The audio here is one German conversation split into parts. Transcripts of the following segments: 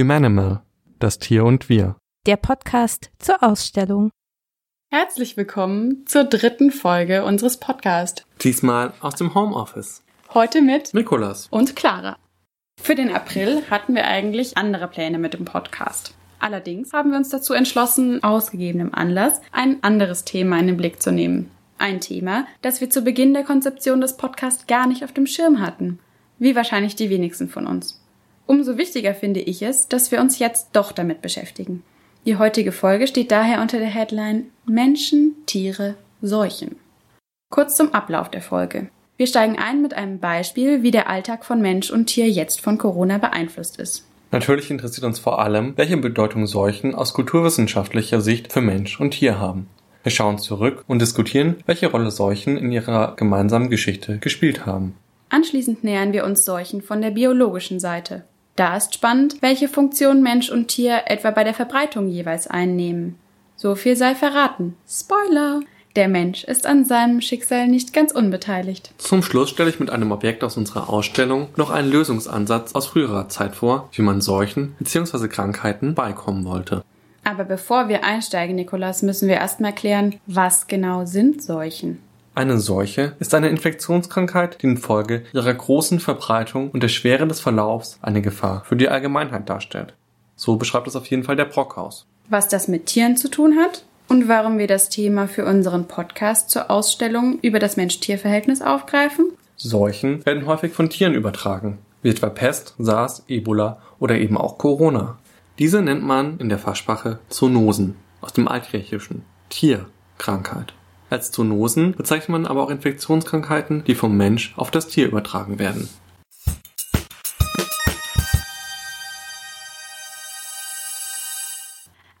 Humanimal, das Tier und wir. Der Podcast zur Ausstellung. Herzlich willkommen zur dritten Folge unseres Podcasts. Diesmal aus dem Homeoffice. Heute mit Nikolas und Clara. Für den April hatten wir eigentlich andere Pläne mit dem Podcast. Allerdings haben wir uns dazu entschlossen, aus gegebenem Anlass ein anderes Thema in den Blick zu nehmen. Ein Thema, das wir zu Beginn der Konzeption des Podcasts gar nicht auf dem Schirm hatten. Wie wahrscheinlich die wenigsten von uns. Umso wichtiger finde ich es, dass wir uns jetzt doch damit beschäftigen. Die heutige Folge steht daher unter der Headline Menschen, Tiere, Seuchen. Kurz zum Ablauf der Folge. Wir steigen ein mit einem Beispiel, wie der Alltag von Mensch und Tier jetzt von Corona beeinflusst ist. Natürlich interessiert uns vor allem, welche Bedeutung Seuchen aus kulturwissenschaftlicher Sicht für Mensch und Tier haben. Wir schauen zurück und diskutieren, welche Rolle Seuchen in ihrer gemeinsamen Geschichte gespielt haben. Anschließend nähern wir uns Seuchen von der biologischen Seite. Da ist spannend, welche Funktion Mensch und Tier etwa bei der Verbreitung jeweils einnehmen. So viel sei verraten. Spoiler! Der Mensch ist an seinem Schicksal nicht ganz unbeteiligt. Zum Schluss stelle ich mit einem Objekt aus unserer Ausstellung noch einen Lösungsansatz aus früherer Zeit vor, wie man Seuchen bzw. Krankheiten beikommen wollte. Aber bevor wir einsteigen, Nikolas, müssen wir erstmal klären, was genau sind Seuchen? Eine Seuche ist eine Infektionskrankheit, die infolge ihrer großen Verbreitung und der Schwere des Verlaufs eine Gefahr für die Allgemeinheit darstellt. So beschreibt es auf jeden Fall der Brockhaus. Was das mit Tieren zu tun hat? und warum wir das Thema für unseren Podcast zur Ausstellung über das Mensch-Tier-Verhältnis aufgreifen? Seuchen werden häufig von Tieren übertragen, wie etwa Pest, SARS, Ebola oder eben auch Corona. Diese nennt man in der Fachsprache Zoonosen aus dem Altgriechischen Tierkrankheit. Als Zoonosen bezeichnet man aber auch Infektionskrankheiten, die vom Mensch auf das Tier übertragen werden.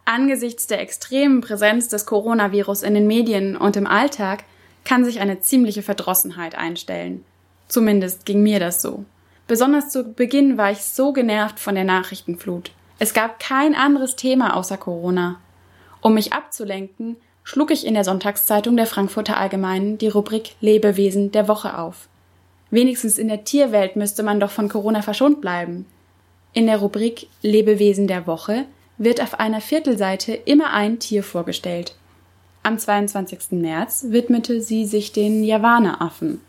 Angesichts der extremen Präsenz des Coronavirus in den Medien und im Alltag kann sich eine ziemliche Verdrossenheit einstellen. Zumindest ging mir das so. Besonders zu Beginn war ich so genervt von der Nachrichtenflut. Es gab kein anderes Thema außer Corona. Um mich abzulenken, schlug ich in der Sonntagszeitung der Frankfurter Allgemeinen die Rubrik Lebewesen der Woche auf. Wenigstens in der Tierwelt müsste man doch von Corona verschont bleiben. In der Rubrik Lebewesen der Woche wird auf einer Viertelseite immer ein Tier vorgestellt. Am 22. März widmete sie sich den Javanaaffen.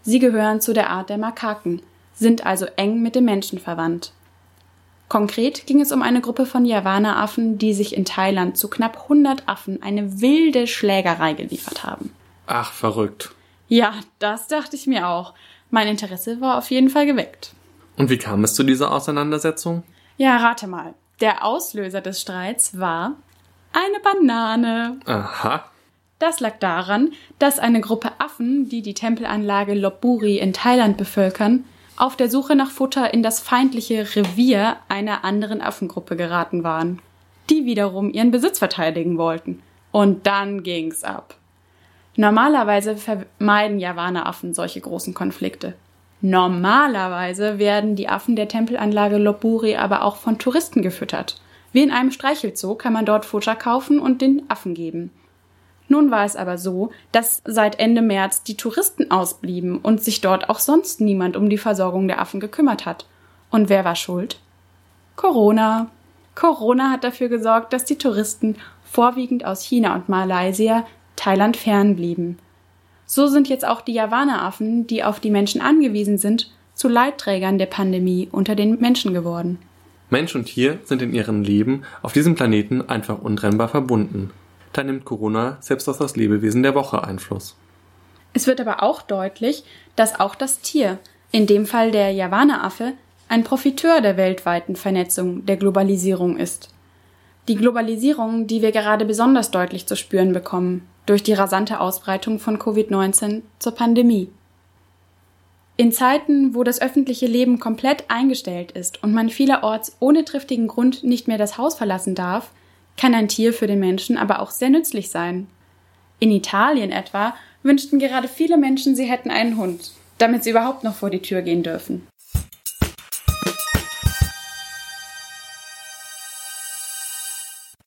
Sie gehören zu der Art der Makaken, sind also eng mit dem Menschen verwandt. Konkret ging es um eine Gruppe von Javanaaffen, die sich in Thailand zu knapp 100 Affen eine wilde Schlägerei geliefert haben. Ach, verrückt. Ja, das dachte ich mir auch. Mein Interesse war auf jeden Fall geweckt. Und wie kam es zu dieser Auseinandersetzung? Ja, rate mal. Der Auslöser des Streits war eine Banane. Aha. Das lag daran, dass eine Gruppe Affen, die die Tempelanlage Lopburi in Thailand bevölkern, auf der Suche nach Futter in das feindliche Revier einer anderen Affengruppe geraten waren, die wiederum ihren Besitz verteidigen wollten. Und dann ging's ab. Normalerweise vermeiden Javaneraffen solche großen Konflikte. Normalerweise werden die Affen der Tempelanlage Lopburi aber auch von Touristen gefüttert. Wie in einem Streichelzoo kann man dort Futter kaufen und den Affen geben. Nun war es aber so, dass seit Ende März die Touristen ausblieben und sich dort auch sonst niemand um die Versorgung der Affen gekümmert hat. Und wer war schuld? Corona. Corona hat dafür gesorgt, dass die Touristen vorwiegend aus China und Malaysia Thailand fernblieben. So sind jetzt auch die Javaneraffen, die auf die Menschen angewiesen sind, zu Leitträgern der Pandemie unter den Menschen geworden. Mensch und Tier sind in ihrem Leben auf diesem Planeten einfach untrennbar verbunden. Da nimmt Corona selbst auf das Lebewesen der Woche Einfluss. Es wird aber auch deutlich, dass auch das Tier, in dem Fall der Javaneraffe, ein Profiteur der weltweiten Vernetzung, der Globalisierung ist. Die Globalisierung, die wir gerade besonders deutlich zu spüren bekommen, durch die rasante Ausbreitung von Covid-19 zur Pandemie. In Zeiten, wo das öffentliche Leben komplett eingestellt ist und man vielerorts ohne triftigen Grund nicht mehr das Haus verlassen darf, kann ein Tier für den Menschen aber auch sehr nützlich sein. In Italien etwa wünschten gerade viele Menschen, sie hätten einen Hund, damit sie überhaupt noch vor die Tür gehen dürfen.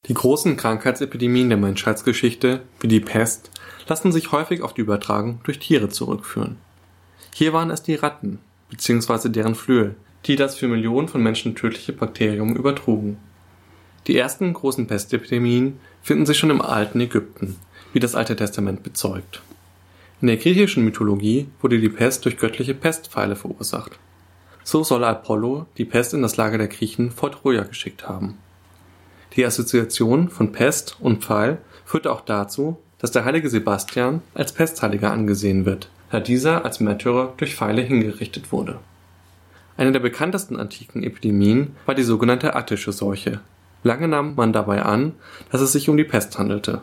Die großen Krankheitsepidemien der Menschheitsgeschichte, wie die Pest, lassen sich häufig auf die Übertragung durch Tiere zurückführen. Hier waren es die Ratten bzw. deren Flöhe, die das für Millionen von Menschen tödliche Bakterium übertrugen. Die ersten großen Pestepidemien finden sich schon im alten Ägypten, wie das Alte Testament bezeugt. In der griechischen Mythologie wurde die Pest durch göttliche Pestpfeile verursacht. So soll Apollo die Pest in das Lager der Griechen vor Troja geschickt haben. Die Assoziation von Pest und Pfeil führte auch dazu, dass der heilige Sebastian als Pestheiliger angesehen wird, da dieser als Märtyrer durch Pfeile hingerichtet wurde. Eine der bekanntesten antiken Epidemien war die sogenannte attische Seuche. Lange nahm man dabei an, dass es sich um die Pest handelte.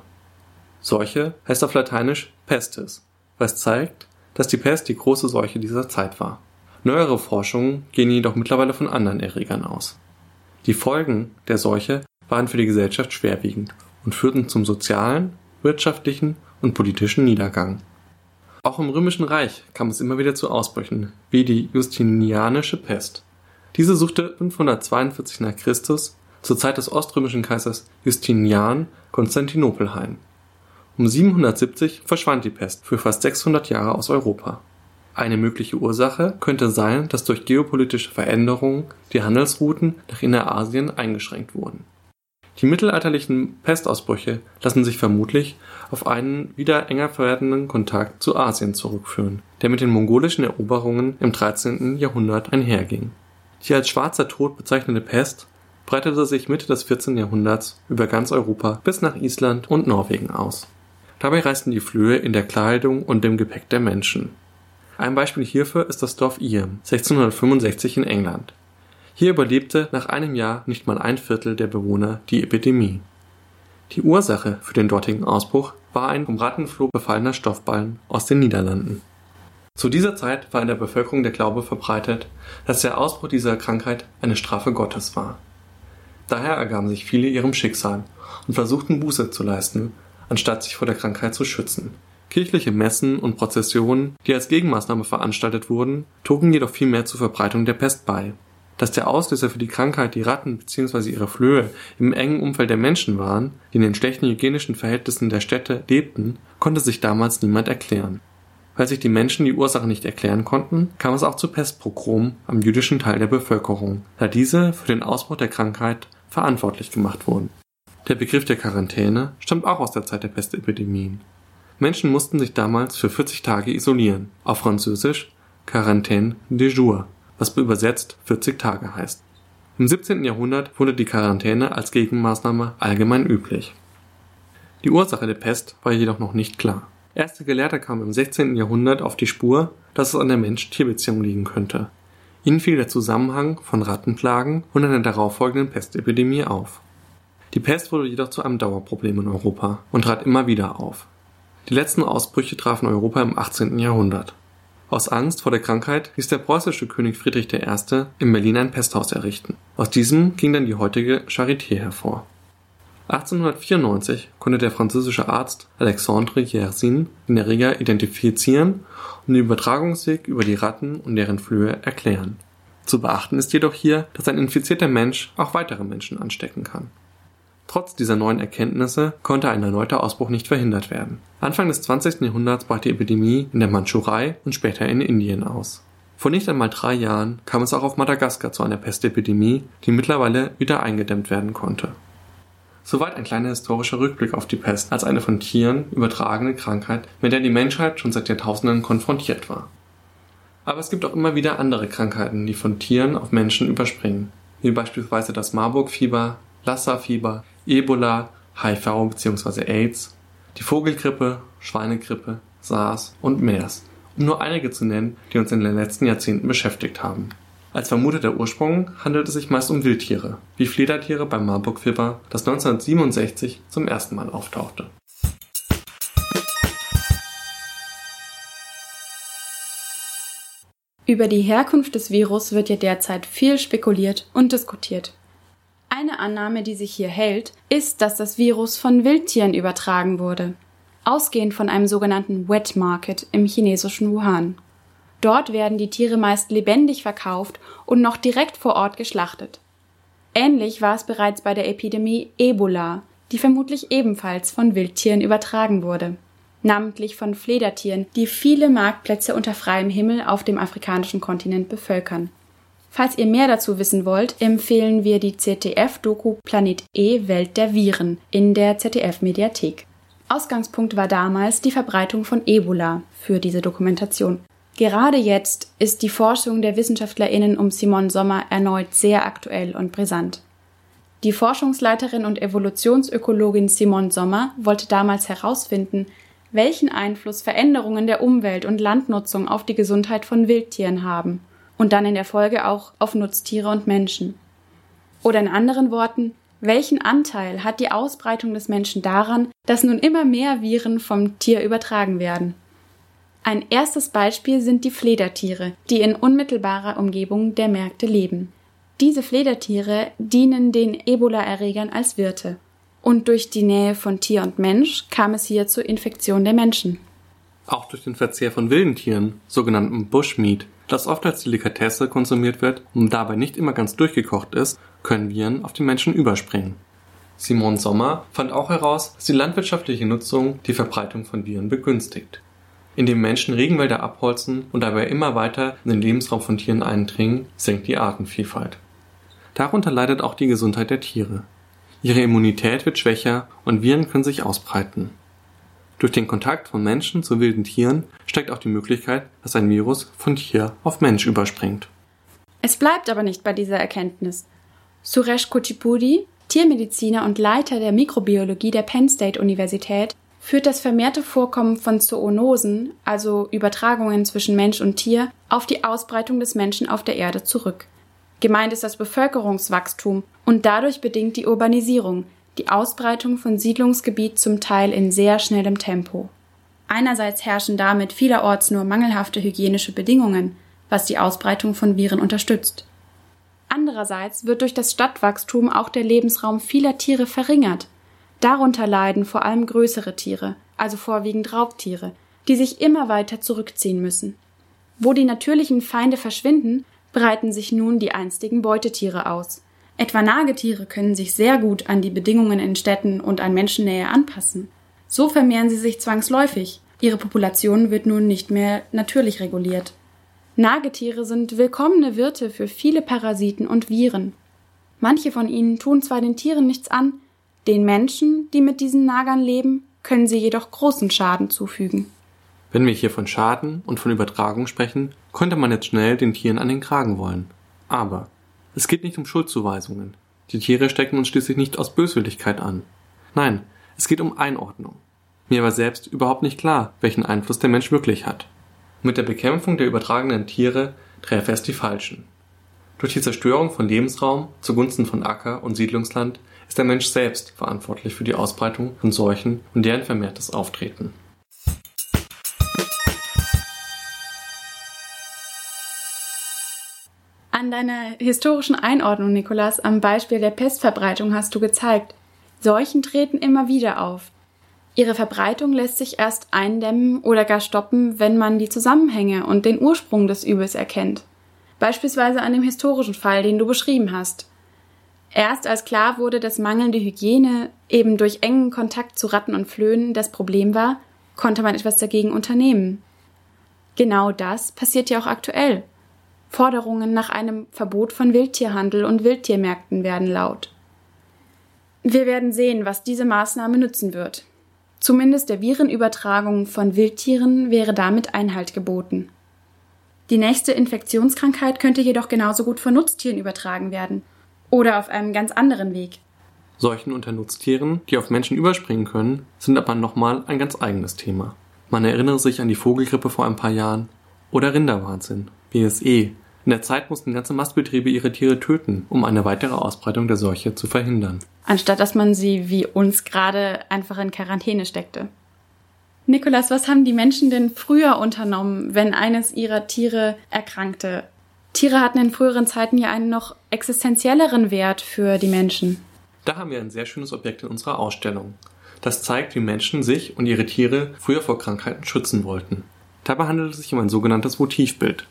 Seuche heißt auf Lateinisch pestis, was zeigt, dass die Pest die große Seuche dieser Zeit war. Neuere Forschungen gehen jedoch mittlerweile von anderen Erregern aus. Die Folgen der Seuche waren für die Gesellschaft schwerwiegend und führten zum sozialen, wirtschaftlichen und politischen Niedergang. Auch im Römischen Reich kam es immer wieder zu Ausbrüchen, wie die Justinianische Pest. Diese suchte 542 nach Christus zur Zeit des oströmischen Kaisers Justinian Konstantinopel heim. Um 770 verschwand die Pest für fast 600 Jahre aus Europa. Eine mögliche Ursache könnte sein, dass durch geopolitische Veränderungen die Handelsrouten nach Innerasien eingeschränkt wurden. Die mittelalterlichen Pestausbrüche lassen sich vermutlich auf einen wieder enger werdenden Kontakt zu Asien zurückführen, der mit den mongolischen Eroberungen im 13. Jahrhundert einherging. Die als Schwarzer Tod bezeichnete Pest breitete sich Mitte des 14. Jahrhunderts über ganz Europa bis nach Island und Norwegen aus. Dabei reisten die Flöhe in der Kleidung und dem Gepäck der Menschen. Ein Beispiel hierfür ist das Dorf Iam 1665 in England. Hier überlebte nach einem Jahr nicht mal ein Viertel der Bewohner die Epidemie. Die Ursache für den dortigen Ausbruch war ein vom Rattenfloh befallener Stoffballen aus den Niederlanden. Zu dieser Zeit war in der Bevölkerung der Glaube verbreitet, dass der Ausbruch dieser Krankheit eine Strafe Gottes war. Daher ergaben sich viele ihrem Schicksal und versuchten Buße zu leisten, anstatt sich vor der Krankheit zu schützen. Kirchliche Messen und Prozessionen, die als Gegenmaßnahme veranstaltet wurden, trugen jedoch viel mehr zur Verbreitung der Pest bei dass der Auslöser für die Krankheit die Ratten bzw. ihre Flöhe im engen Umfeld der Menschen waren, die in den schlechten hygienischen Verhältnissen der Städte lebten, konnte sich damals niemand erklären. Weil sich die Menschen die Ursache nicht erklären konnten, kam es auch zu Pestprogromen am jüdischen Teil der Bevölkerung, da diese für den Ausbruch der Krankheit verantwortlich gemacht wurden. Der Begriff der Quarantäne stammt auch aus der Zeit der Pestepidemien. Menschen mussten sich damals für 40 Tage isolieren, auf Französisch Quarantaine de jour was übersetzt 40 Tage heißt. Im 17. Jahrhundert wurde die Quarantäne als Gegenmaßnahme allgemein üblich. Die Ursache der Pest war jedoch noch nicht klar. Erste Gelehrte kamen im 16. Jahrhundert auf die Spur, dass es an der Mensch-Tier-Beziehung liegen könnte. Ihnen fiel der Zusammenhang von Rattenplagen und einer darauffolgenden Pestepidemie auf. Die Pest wurde jedoch zu einem Dauerproblem in Europa und trat immer wieder auf. Die letzten Ausbrüche trafen Europa im 18. Jahrhundert. Aus Angst vor der Krankheit ließ der preußische König Friedrich I. in Berlin ein Pesthaus errichten. Aus diesem ging dann die heutige Charité hervor. 1894 konnte der französische Arzt Alexandre Yersin den Erreger identifizieren und den Übertragungsweg über die Ratten und deren Flöhe erklären. Zu beachten ist jedoch hier, dass ein infizierter Mensch auch weitere Menschen anstecken kann Trotz dieser neuen Erkenntnisse konnte ein erneuter Ausbruch nicht verhindert werden. Anfang des 20. Jahrhunderts brach die Epidemie in der Mandschurei und später in Indien aus. Vor nicht einmal drei Jahren kam es auch auf Madagaskar zu einer Pestepidemie, die mittlerweile wieder eingedämmt werden konnte. Soweit ein kleiner historischer Rückblick auf die Pest als eine von Tieren übertragene Krankheit, mit der die Menschheit schon seit Jahrtausenden konfrontiert war. Aber es gibt auch immer wieder andere Krankheiten, die von Tieren auf Menschen überspringen, wie beispielsweise das Marburg-Fieber, Lassa-Fieber, Ebola, HIV bzw. AIDS, die Vogelgrippe, Schweinegrippe, SARS und MERS, um nur einige zu nennen, die uns in den letzten Jahrzehnten beschäftigt haben. Als vermuteter Ursprung handelt es sich meist um Wildtiere, wie Fledertiere beim Marburg-Fieber, das 1967 zum ersten Mal auftauchte. Über die Herkunft des Virus wird ja derzeit viel spekuliert und diskutiert. Eine Annahme, die sich hier hält, ist, dass das Virus von Wildtieren übertragen wurde, ausgehend von einem sogenannten Wet Market im chinesischen Wuhan. Dort werden die Tiere meist lebendig verkauft und noch direkt vor Ort geschlachtet. Ähnlich war es bereits bei der Epidemie Ebola, die vermutlich ebenfalls von Wildtieren übertragen wurde, namentlich von Fledertieren, die viele Marktplätze unter freiem Himmel auf dem afrikanischen Kontinent bevölkern. Falls ihr mehr dazu wissen wollt, empfehlen wir die ZDF-Doku Planet E Welt der Viren in der ZDF-Mediathek. Ausgangspunkt war damals die Verbreitung von Ebola für diese Dokumentation. Gerade jetzt ist die Forschung der WissenschaftlerInnen um Simon Sommer erneut sehr aktuell und brisant. Die Forschungsleiterin und Evolutionsökologin Simon Sommer wollte damals herausfinden, welchen Einfluss Veränderungen der Umwelt und Landnutzung auf die Gesundheit von Wildtieren haben und dann in der Folge auch auf Nutztiere und Menschen. Oder in anderen Worten, welchen Anteil hat die Ausbreitung des Menschen daran, dass nun immer mehr Viren vom Tier übertragen werden? Ein erstes Beispiel sind die Fledertiere, die in unmittelbarer Umgebung der Märkte leben. Diese Fledertiere dienen den Ebola-Erregern als Wirte. Und durch die Nähe von Tier und Mensch kam es hier zur Infektion der Menschen. Auch durch den Verzehr von wilden Tieren, sogenannten Bushmeat, das oft als Delikatesse konsumiert wird und dabei nicht immer ganz durchgekocht ist, können Viren auf die Menschen überspringen. Simon Sommer fand auch heraus, dass die landwirtschaftliche Nutzung die Verbreitung von Viren begünstigt. Indem Menschen Regenwälder abholzen und dabei immer weiter in den Lebensraum von Tieren eindringen, sinkt die Artenvielfalt. Darunter leidet auch die Gesundheit der Tiere. Ihre Immunität wird schwächer und Viren können sich ausbreiten. Durch den Kontakt von Menschen zu wilden Tieren steigt auch die Möglichkeit, dass ein Virus von Tier auf Mensch überspringt. Es bleibt aber nicht bei dieser Erkenntnis. Suresh Kuchipudi, Tiermediziner und Leiter der Mikrobiologie der Penn State Universität, führt das vermehrte Vorkommen von Zoonosen, also Übertragungen zwischen Mensch und Tier, auf die Ausbreitung des Menschen auf der Erde zurück. Gemeint ist das Bevölkerungswachstum und dadurch bedingt die Urbanisierung, die Ausbreitung von Siedlungsgebiet zum Teil in sehr schnellem Tempo. Einerseits herrschen damit vielerorts nur mangelhafte hygienische Bedingungen, was die Ausbreitung von Viren unterstützt. Andererseits wird durch das Stadtwachstum auch der Lebensraum vieler Tiere verringert. Darunter leiden vor allem größere Tiere, also vorwiegend Raubtiere, die sich immer weiter zurückziehen müssen. Wo die natürlichen Feinde verschwinden, breiten sich nun die einstigen Beutetiere aus. Etwa Nagetiere können sich sehr gut an die Bedingungen in Städten und an Menschennähe anpassen. So vermehren sie sich zwangsläufig. Ihre Population wird nun nicht mehr natürlich reguliert. Nagetiere sind willkommene Wirte für viele Parasiten und Viren. Manche von ihnen tun zwar den Tieren nichts an, den Menschen, die mit diesen Nagern leben, können sie jedoch großen Schaden zufügen. Wenn wir hier von Schaden und von Übertragung sprechen, könnte man jetzt schnell den Tieren an den Kragen wollen. Aber es geht nicht um Schuldzuweisungen. Die Tiere stecken uns schließlich nicht aus Böswilligkeit an. Nein, es geht um Einordnung. Mir war selbst überhaupt nicht klar, welchen Einfluss der Mensch wirklich hat. Mit der Bekämpfung der übertragenen Tiere treffe es die Falschen. Durch die Zerstörung von Lebensraum zugunsten von Acker- und Siedlungsland ist der Mensch selbst verantwortlich für die Ausbreitung von Seuchen und deren vermehrtes Auftreten. An deiner historischen Einordnung, Nikolas, am Beispiel der Pestverbreitung hast du gezeigt, Seuchen treten immer wieder auf. Ihre Verbreitung lässt sich erst eindämmen oder gar stoppen, wenn man die Zusammenhänge und den Ursprung des Übels erkennt. Beispielsweise an dem historischen Fall, den du beschrieben hast. Erst als klar wurde, dass mangelnde Hygiene eben durch engen Kontakt zu Ratten und Flöhen das Problem war, konnte man etwas dagegen unternehmen. Genau das passiert ja auch aktuell. Forderungen nach einem Verbot von Wildtierhandel und Wildtiermärkten werden laut. Wir werden sehen, was diese Maßnahme nützen wird. Zumindest der Virenübertragung von Wildtieren wäre damit Einhalt geboten. Die nächste Infektionskrankheit könnte jedoch genauso gut von Nutztieren übertragen werden oder auf einem ganz anderen Weg. Seuchen unter Nutztieren, die auf Menschen überspringen können, sind aber nochmal ein ganz eigenes Thema. Man erinnere sich an die Vogelgrippe vor ein paar Jahren oder Rinderwahnsinn BSE. In der Zeit mussten ganze Mastbetriebe ihre Tiere töten, um eine weitere Ausbreitung der Seuche zu verhindern. Anstatt dass man sie wie uns gerade einfach in Quarantäne steckte. Nikolas, was haben die Menschen denn früher unternommen, wenn eines ihrer Tiere erkrankte? Tiere hatten in früheren Zeiten ja einen noch existenzielleren Wert für die Menschen. Da haben wir ein sehr schönes Objekt in unserer Ausstellung. Das zeigt, wie Menschen sich und ihre Tiere früher vor Krankheiten schützen wollten. Dabei handelt es sich um ein sogenanntes Votivbild.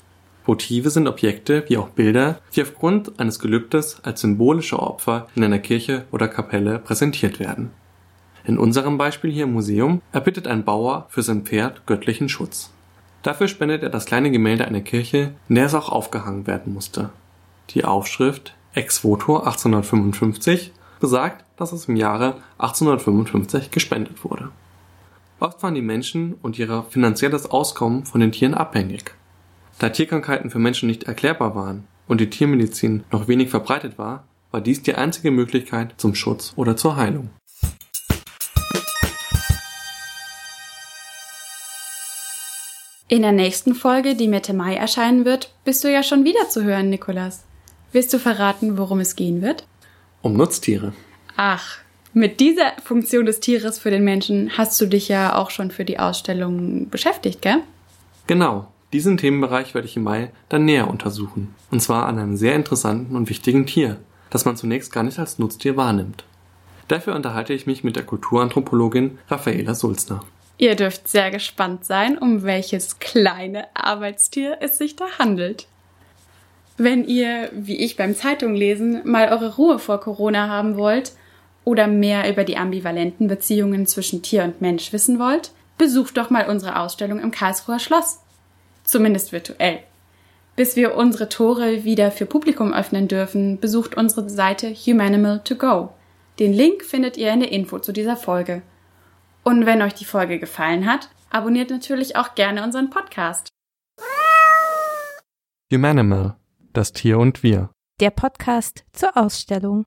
Votive sind Objekte wie auch Bilder, die aufgrund eines Gelübdes als symbolische Opfer in einer Kirche oder Kapelle präsentiert werden. In unserem Beispiel hier im Museum erbittet ein Bauer für sein Pferd göttlichen Schutz. Dafür spendet er das kleine Gemälde einer Kirche, in der es auch aufgehangen werden musste. Die Aufschrift Ex voto 1855 besagt, dass es im Jahre 1855 gespendet wurde. Oft waren die Menschen und ihr finanzielles Auskommen von den Tieren abhängig. Da Tierkrankheiten für Menschen nicht erklärbar waren und die Tiermedizin noch wenig verbreitet war, war dies die einzige Möglichkeit zum Schutz oder zur Heilung. In der nächsten Folge, die Mitte Mai erscheinen wird, bist du ja schon wieder zu hören, Nikolas. Willst du verraten, worum es gehen wird? Um Nutztiere. Ach, mit dieser Funktion des Tieres für den Menschen hast du dich ja auch schon für die Ausstellung beschäftigt, gell? Genau, diesen Themenbereich werde ich im Mai dann näher untersuchen. Und zwar an einem sehr interessanten und wichtigen Tier, das man zunächst gar nicht als Nutztier wahrnimmt. Dafür unterhalte ich mich mit der Kulturanthropologin Raffaela Sulzner. Ihr dürft sehr gespannt sein, um welches kleine Arbeitstier es sich da handelt. Wenn ihr, wie ich beim Zeitunglesen, mal eure Ruhe vor Corona haben wollt oder mehr über die ambivalenten Beziehungen zwischen Tier und Mensch wissen wollt, besucht doch mal unsere Ausstellung im Karlsruher Schloss. Zumindest virtuell. Bis wir unsere Tore wieder für Publikum öffnen dürfen, besucht unsere Seite Humanimal to Go. Den Link findet ihr in der Info zu dieser Folge. Und wenn euch die Folge gefallen hat, abonniert natürlich auch gerne unseren Podcast. Humanimal, das Tier und wir. Der Podcast zur Ausstellung.